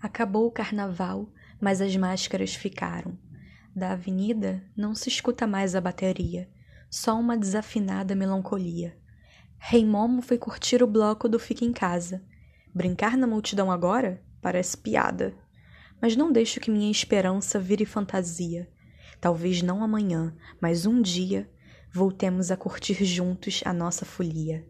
Acabou o carnaval, mas as máscaras ficaram. Da avenida não se escuta mais a bateria, só uma desafinada melancolia. Rei Momo foi curtir o bloco do Fica em Casa. Brincar na multidão agora parece piada. Mas não deixo que minha esperança vire fantasia. Talvez não amanhã, mas um dia voltemos a curtir juntos a nossa folia.